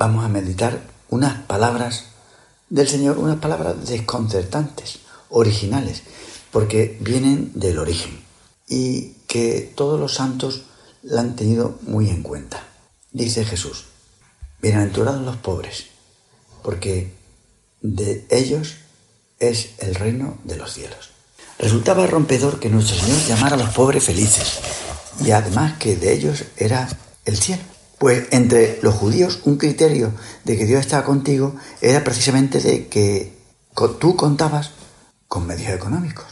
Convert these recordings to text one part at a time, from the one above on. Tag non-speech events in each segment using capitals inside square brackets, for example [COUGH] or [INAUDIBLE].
vamos a meditar unas palabras del Señor, unas palabras desconcertantes, originales, porque vienen del origen y que todos los santos la han tenido muy en cuenta. Dice Jesús, bienaventurados los pobres, porque de ellos es el reino de los cielos. Resultaba rompedor que nuestro Señor llamara a los pobres felices y además que de ellos era el cielo. Pues entre los judíos un criterio de que Dios estaba contigo era precisamente de que tú contabas con medios económicos.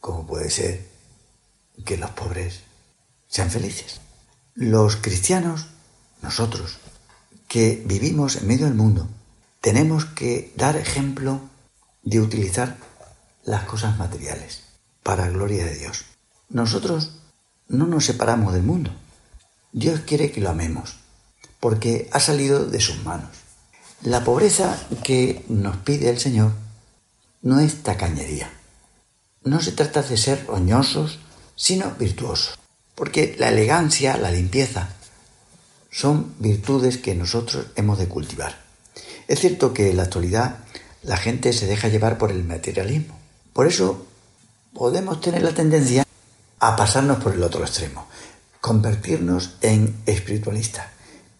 como puede ser que los pobres sean felices? Los cristianos, nosotros, que vivimos en medio del mundo, tenemos que dar ejemplo de utilizar las cosas materiales para gloria de Dios. Nosotros no nos separamos del mundo. Dios quiere que lo amemos, porque ha salido de sus manos. La pobreza que nos pide el Señor no es tacañería. No se trata de ser roñosos, sino virtuosos. Porque la elegancia, la limpieza, son virtudes que nosotros hemos de cultivar. Es cierto que en la actualidad la gente se deja llevar por el materialismo. Por eso podemos tener la tendencia a pasarnos por el otro extremo, convertirnos en espiritualistas.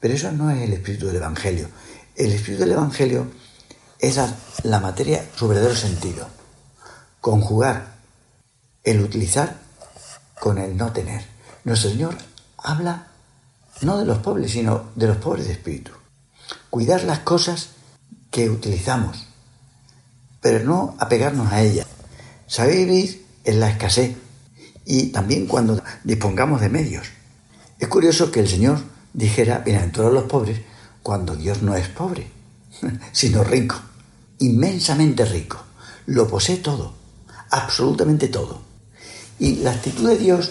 Pero eso no es el espíritu del Evangelio. El espíritu del Evangelio es la, la materia su verdadero sentido. Conjugar el utilizar con el no tener. Nuestro Señor habla no de los pobres, sino de los pobres de espíritu. Cuidar las cosas que utilizamos, pero no apegarnos a ellas. Saber vivir en la escasez y también cuando dispongamos de medios. Es curioso que el Señor dijera, bienaventurados los pobres, cuando Dios no es pobre, [LAUGHS] sino rico, inmensamente rico. Lo posee todo, absolutamente todo. Y la actitud de Dios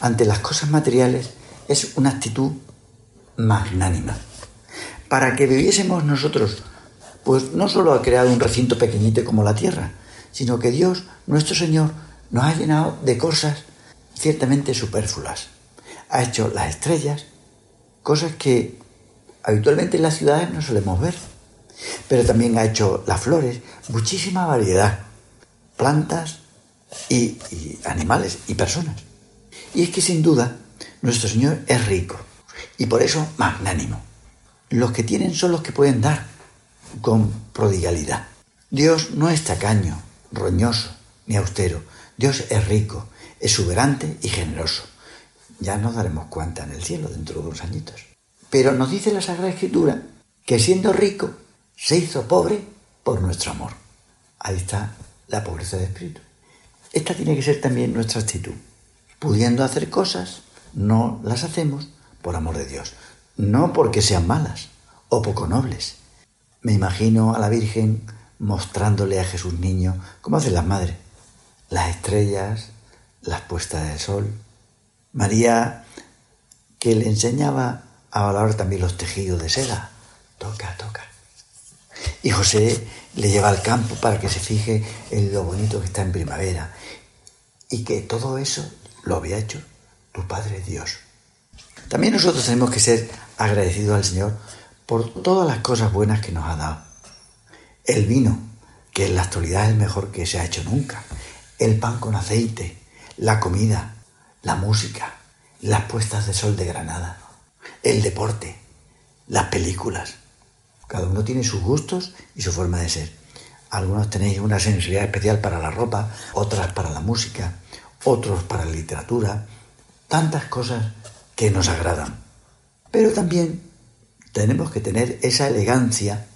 ante las cosas materiales es una actitud magnánima. Para que viviésemos nosotros pues no solo ha creado un recinto pequeñito como la tierra, sino que Dios, nuestro Señor, nos ha llenado de cosas ciertamente superfluas. Ha hecho las estrellas, cosas que habitualmente en las ciudades no solemos ver, pero también ha hecho las flores, muchísima variedad, plantas y, animales y personas. Y es que sin duda nuestro Señor es rico y por eso magnánimo. Los que tienen son los que pueden dar con prodigalidad. Dios no es tacaño, roñoso ni austero. Dios es rico, exuberante y generoso. Ya nos daremos cuenta en el cielo dentro de unos añitos. Pero nos dice la Sagrada Escritura que siendo rico se hizo pobre por nuestro amor. Ahí está la pobreza de espíritu. Esta tiene que ser también nuestra actitud. Pudiendo hacer cosas, no las hacemos por amor de Dios. No porque sean malas o poco nobles, me imagino a la Virgen mostrándole a Jesús niño, como hacen las madres, las estrellas, las puestas del sol. María, que le enseñaba a valorar también los tejidos de seda. Toca, toca. Y José le lleva al campo para que se fije en lo bonito que está en primavera. Y que todo eso lo había hecho tu Padre Dios. También nosotros tenemos que ser agradecidos al Señor por todas las cosas buenas que nos ha dado. El vino, que en la actualidad es el mejor que se ha hecho nunca. El pan con aceite, la comida, la música, las puestas de sol de Granada, el deporte, las películas. Cada uno tiene sus gustos y su forma de ser. Algunos tenéis una sensibilidad especial para la ropa, otras para la música, otros para la literatura, tantas cosas que nos agradan. Pero también tenemos que tener esa elegancia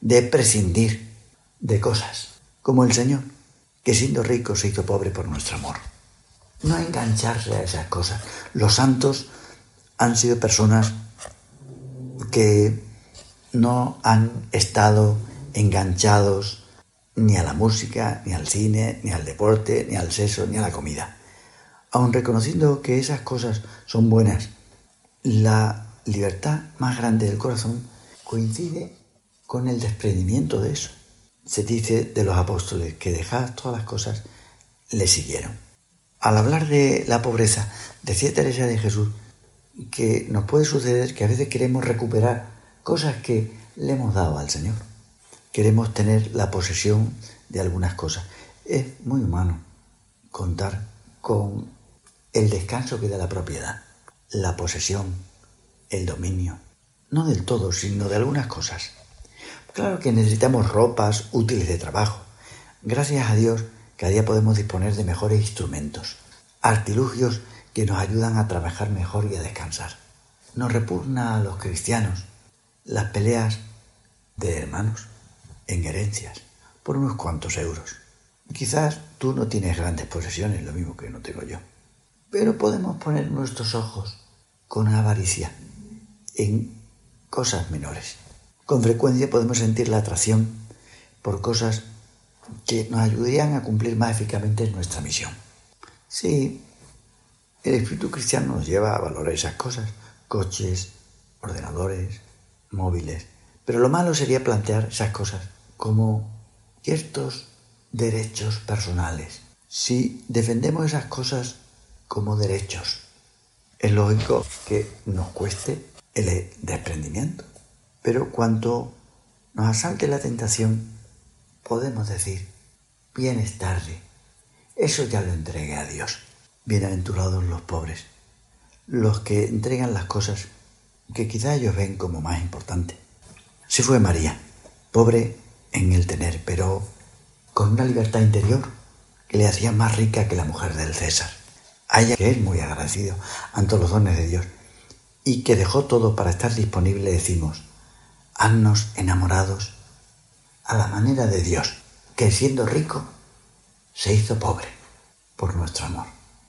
de prescindir de cosas, como el Señor, que siendo rico se hizo pobre por nuestro amor. No engancharse a esas cosas. Los santos han sido personas que no han estado enganchados ni a la música, ni al cine, ni al deporte, ni al sexo, ni a la comida. Aun reconociendo que esas cosas son buenas, la libertad más grande del corazón coincide con el desprendimiento de eso. Se dice de los apóstoles que dejadas todas las cosas, le siguieron. Al hablar de la pobreza, decía Teresa de Jesús que nos puede suceder que a veces queremos recuperar cosas que le hemos dado al Señor. Queremos tener la posesión de algunas cosas. Es muy humano contar con el descanso que da la propiedad, la posesión, el dominio. No del todo, sino de algunas cosas. Claro que necesitamos ropas útiles de trabajo. Gracias a Dios, cada día podemos disponer de mejores instrumentos, artilugios que nos ayudan a trabajar mejor y a descansar. Nos repugna a los cristianos las peleas de hermanos en herencias por unos cuantos euros. Quizás tú no tienes grandes posesiones, lo mismo que no tengo yo, pero podemos poner nuestros ojos con avaricia en cosas menores. Con frecuencia podemos sentir la atracción por cosas que nos ayudarían a cumplir más eficazmente nuestra misión. Sí, el espíritu cristiano nos lleva a valorar esas cosas, coches, ordenadores, móviles, pero lo malo sería plantear esas cosas como ciertos derechos personales. Si defendemos esas cosas como derechos, es lógico que nos cueste el desprendimiento. Pero cuando nos asalte la tentación, podemos decir, vienes tarde, eso ya lo entregué a Dios. Bienaventurados los pobres, los que entregan las cosas que quizá ellos ven como más importantes. Se fue María, pobre en el tener, pero con una libertad interior que le hacía más rica que la mujer del César. A que es muy agradecido ante los dones de Dios y que dejó todo para estar disponible, decimos, haznos enamorados a la manera de Dios, que siendo rico se hizo pobre por nuestro amor.